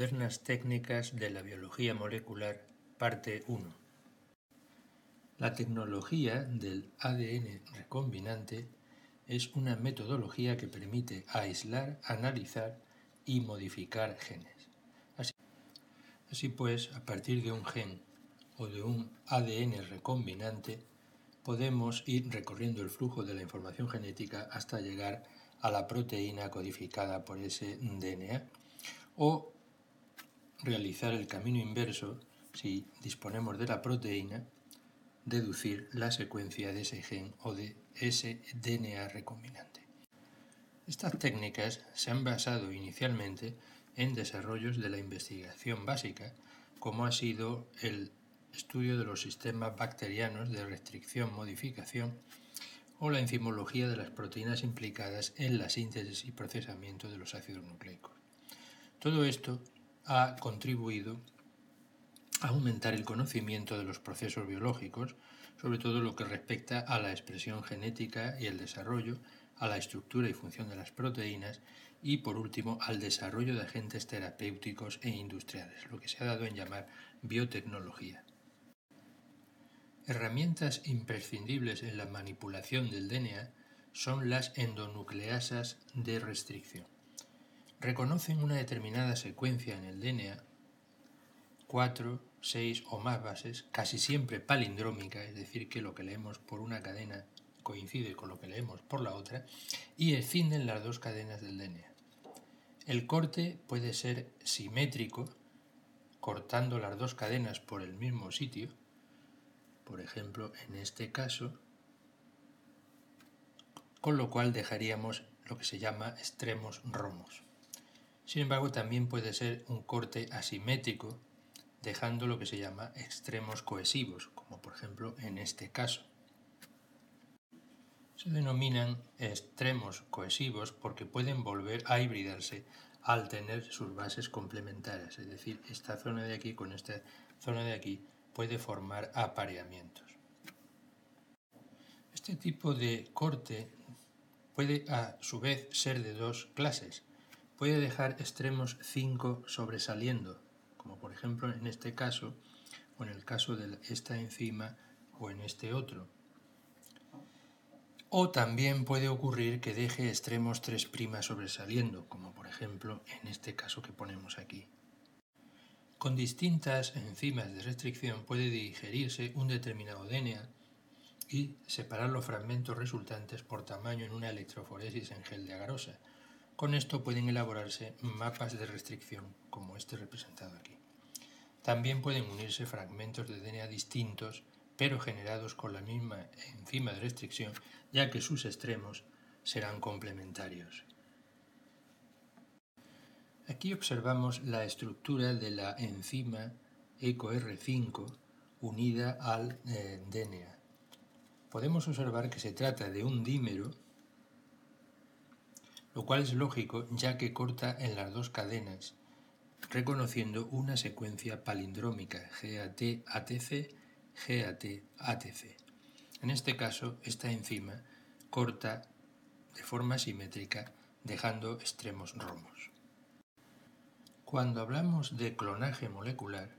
Modernas técnicas de la biología molecular, parte 1. La tecnología del ADN recombinante es una metodología que permite aislar, analizar y modificar genes. Así, así pues, a partir de un gen o de un ADN recombinante, podemos ir recorriendo el flujo de la información genética hasta llegar a la proteína codificada por ese DNA o realizar el camino inverso si disponemos de la proteína, deducir la secuencia de ese gen o de ese DNA recombinante. Estas técnicas se han basado inicialmente en desarrollos de la investigación básica, como ha sido el estudio de los sistemas bacterianos de restricción-modificación o la enzimología de las proteínas implicadas en la síntesis y procesamiento de los ácidos nucleicos. Todo esto ha contribuido a aumentar el conocimiento de los procesos biológicos, sobre todo lo que respecta a la expresión genética y el desarrollo, a la estructura y función de las proteínas y, por último, al desarrollo de agentes terapéuticos e industriales, lo que se ha dado en llamar biotecnología. Herramientas imprescindibles en la manipulación del DNA son las endonucleasas de restricción reconocen una determinada secuencia en el DNA, cuatro, seis o más bases, casi siempre palindrómica, es decir, que lo que leemos por una cadena coincide con lo que leemos por la otra, y escinden las dos cadenas del DNA. El corte puede ser simétrico, cortando las dos cadenas por el mismo sitio, por ejemplo, en este caso, con lo cual dejaríamos lo que se llama extremos romos. Sin embargo, también puede ser un corte asimétrico, dejando lo que se llama extremos cohesivos, como por ejemplo en este caso. Se denominan extremos cohesivos porque pueden volver a hibridarse al tener sus bases complementarias, es decir, esta zona de aquí con esta zona de aquí puede formar apareamientos. Este tipo de corte puede a su vez ser de dos clases, puede dejar extremos 5 sobresaliendo, como por ejemplo en este caso, o en el caso de esta enzima o en este otro. O también puede ocurrir que deje extremos 3' sobresaliendo, como por ejemplo en este caso que ponemos aquí. Con distintas enzimas de restricción puede digerirse un determinado DNA y separar los fragmentos resultantes por tamaño en una electroforesis en gel de agarosa, con esto pueden elaborarse mapas de restricción, como este representado aquí. También pueden unirse fragmentos de DNA distintos, pero generados con la misma enzima de restricción, ya que sus extremos serán complementarios. Aquí observamos la estructura de la enzima EcoR5 unida al eh, DNA. Podemos observar que se trata de un dímero lo cual es lógico ya que corta en las dos cadenas, reconociendo una secuencia palindrómica GAT-ATC, GAT-ATC. En este caso, esta enzima corta de forma simétrica, dejando extremos romos. Cuando hablamos de clonaje molecular,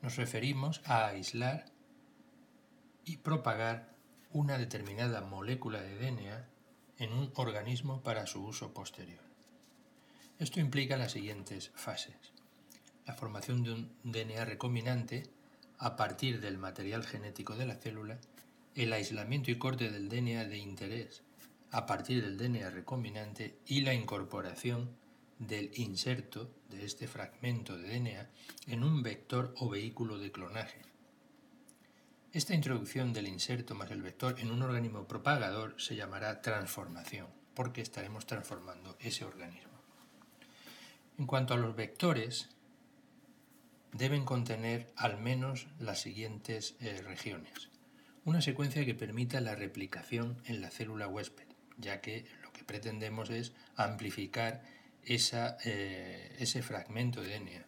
nos referimos a aislar y propagar una determinada molécula de DNA en un organismo para su uso posterior. Esto implica las siguientes fases. La formación de un DNA recombinante a partir del material genético de la célula, el aislamiento y corte del DNA de interés a partir del DNA recombinante y la incorporación del inserto de este fragmento de DNA en un vector o vehículo de clonaje esta introducción del inserto más el vector en un organismo propagador se llamará transformación, porque estaremos transformando ese organismo. En cuanto a los vectores, deben contener al menos las siguientes eh, regiones. Una secuencia que permita la replicación en la célula huésped, ya que lo que pretendemos es amplificar eh, ese fragmento de DNA.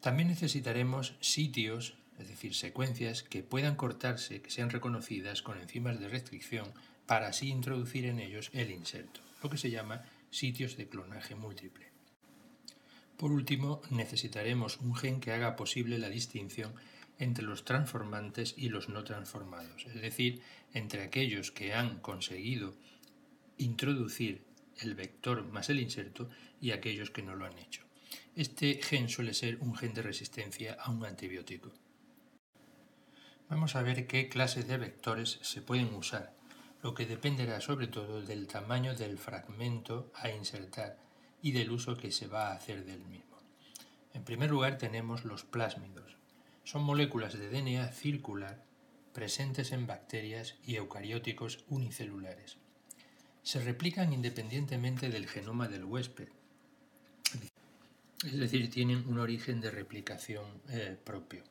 También necesitaremos sitios es decir, secuencias que puedan cortarse, que sean reconocidas con enzimas de restricción, para así introducir en ellos el inserto, lo que se llama sitios de clonaje múltiple. Por último, necesitaremos un gen que haga posible la distinción entre los transformantes y los no transformados, es decir, entre aquellos que han conseguido introducir el vector más el inserto y aquellos que no lo han hecho. Este gen suele ser un gen de resistencia a un antibiótico. Vamos a ver qué clases de vectores se pueden usar, lo que dependerá sobre todo del tamaño del fragmento a insertar y del uso que se va a hacer del mismo. En primer lugar tenemos los plásmidos. Son moléculas de DNA circular presentes en bacterias y eucarióticos unicelulares. Se replican independientemente del genoma del huésped, es decir, tienen un origen de replicación eh, propio.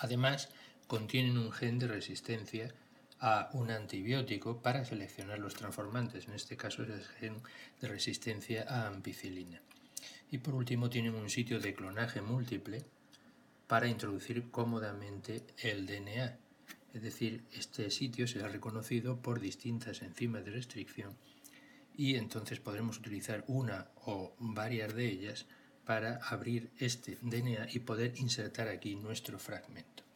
Además, contienen un gen de resistencia a un antibiótico para seleccionar los transformantes, en este caso es el gen de resistencia a ampicilina. Y por último tienen un sitio de clonaje múltiple para introducir cómodamente el DNA. Es decir, este sitio será reconocido por distintas enzimas de restricción y entonces podremos utilizar una o varias de ellas para abrir este DNA y poder insertar aquí nuestro fragmento.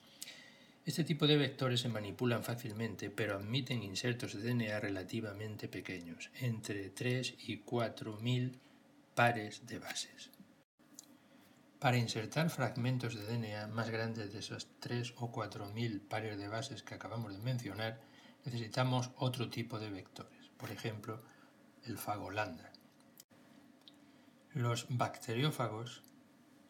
Este tipo de vectores se manipulan fácilmente, pero admiten insertos de DNA relativamente pequeños, entre 3 y 4 mil pares de bases. Para insertar fragmentos de DNA más grandes de esos 3 o 4 mil pares de bases que acabamos de mencionar, necesitamos otro tipo de vectores, por ejemplo, el fagolanda. Los bacteriófagos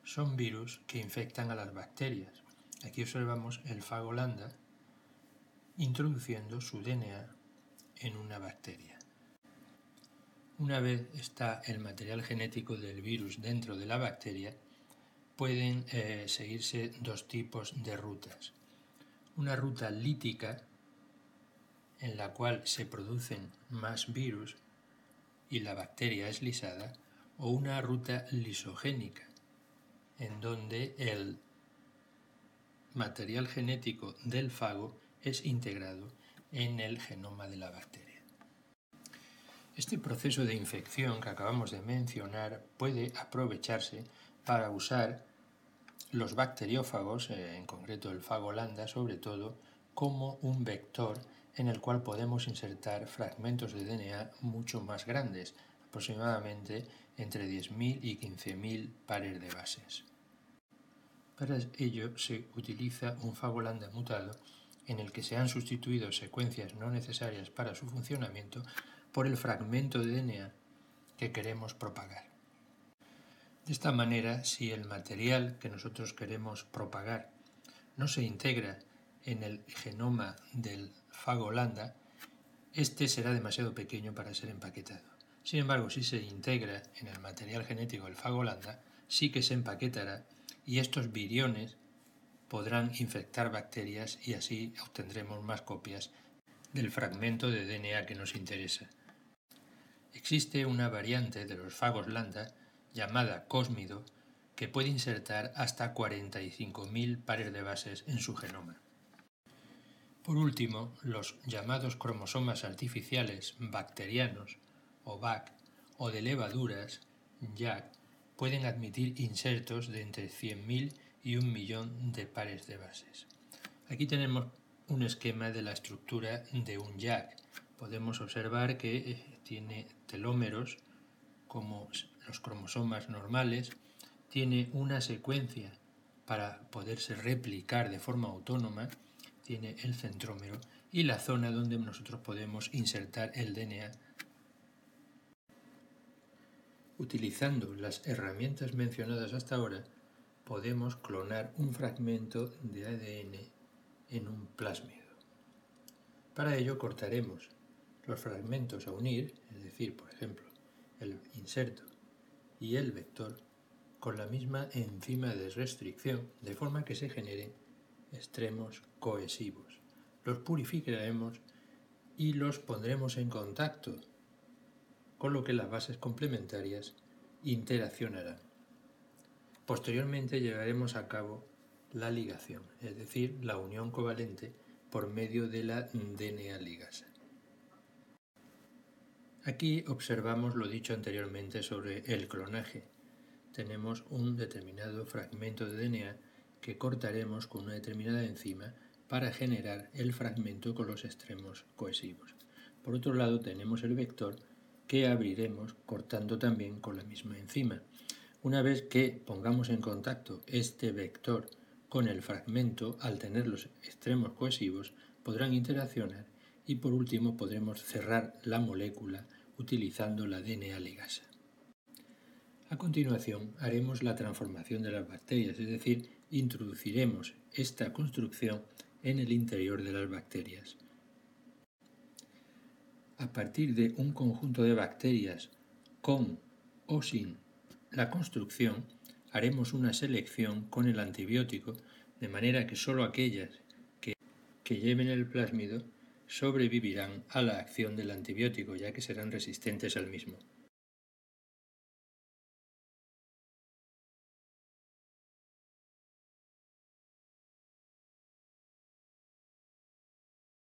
son virus que infectan a las bacterias Aquí observamos el fago lambda introduciendo su DNA en una bacteria. Una vez está el material genético del virus dentro de la bacteria, pueden eh, seguirse dos tipos de rutas. Una ruta lítica, en la cual se producen más virus y la bacteria es lisada, o una ruta lisogénica, en donde el material genético del fago es integrado en el genoma de la bacteria. Este proceso de infección que acabamos de mencionar puede aprovecharse para usar los bacteriófagos, eh, en concreto el fago lambda sobre todo, como un vector en el cual podemos insertar fragmentos de DNA mucho más grandes, aproximadamente entre 10.000 y 15.000 pares de bases. Para ello se utiliza un fagolanda mutado en el que se han sustituido secuencias no necesarias para su funcionamiento por el fragmento de DNA que queremos propagar. De esta manera, si el material que nosotros queremos propagar no se integra en el genoma del fagolanda, este será demasiado pequeño para ser empaquetado. Sin embargo, si se integra en el material genético del fagolanda, sí que se empaquetará y estos viriones podrán infectar bacterias y así obtendremos más copias del fragmento de DNA que nos interesa. Existe una variante de los fagos lambda llamada cósmido que puede insertar hasta 45.000 pares de bases en su genoma. Por último, los llamados cromosomas artificiales bacterianos o BAC o de levaduras YAC pueden admitir insertos de entre 100.000 y un millón de pares de bases. Aquí tenemos un esquema de la estructura de un jack. Podemos observar que eh, tiene telómeros como los cromosomas normales, tiene una secuencia para poderse replicar de forma autónoma, tiene el centrómero y la zona donde nosotros podemos insertar el DNA Utilizando las herramientas mencionadas hasta ahora, podemos clonar un fragmento de ADN en un plásmido. Para ello cortaremos los fragmentos a unir, es decir, por ejemplo, el inserto y el vector, con la misma enzima de restricción, de forma que se generen extremos cohesivos. Los purificaremos y los pondremos en contacto con lo que las bases complementarias interaccionarán. Posteriormente llevaremos a cabo la ligación, es decir, la unión covalente por medio de la DNA ligasa. Aquí observamos lo dicho anteriormente sobre el clonaje. tenemos un determinado fragmento de DNA que cortaremos con una determinada enzima para generar el fragmento con los extremos cohesivos. Por otro lado tenemos el vector que abriremos cortando también con la misma enzima. Una vez que pongamos en contacto este vector con el fragmento, al tener los extremos cohesivos, podrán interaccionar y por último podremos cerrar la molécula utilizando la DNA ligasa. A continuación haremos la transformación de las bacterias, es decir, introduciremos esta construcción en el interior de las bacterias. A partir de un conjunto de bacterias con o sin la construcción, haremos una selección con el antibiótico de manera que solo aquellas que, que lleven el plásmido sobrevivirán a la acción del antibiótico ya que serán resistentes al mismo.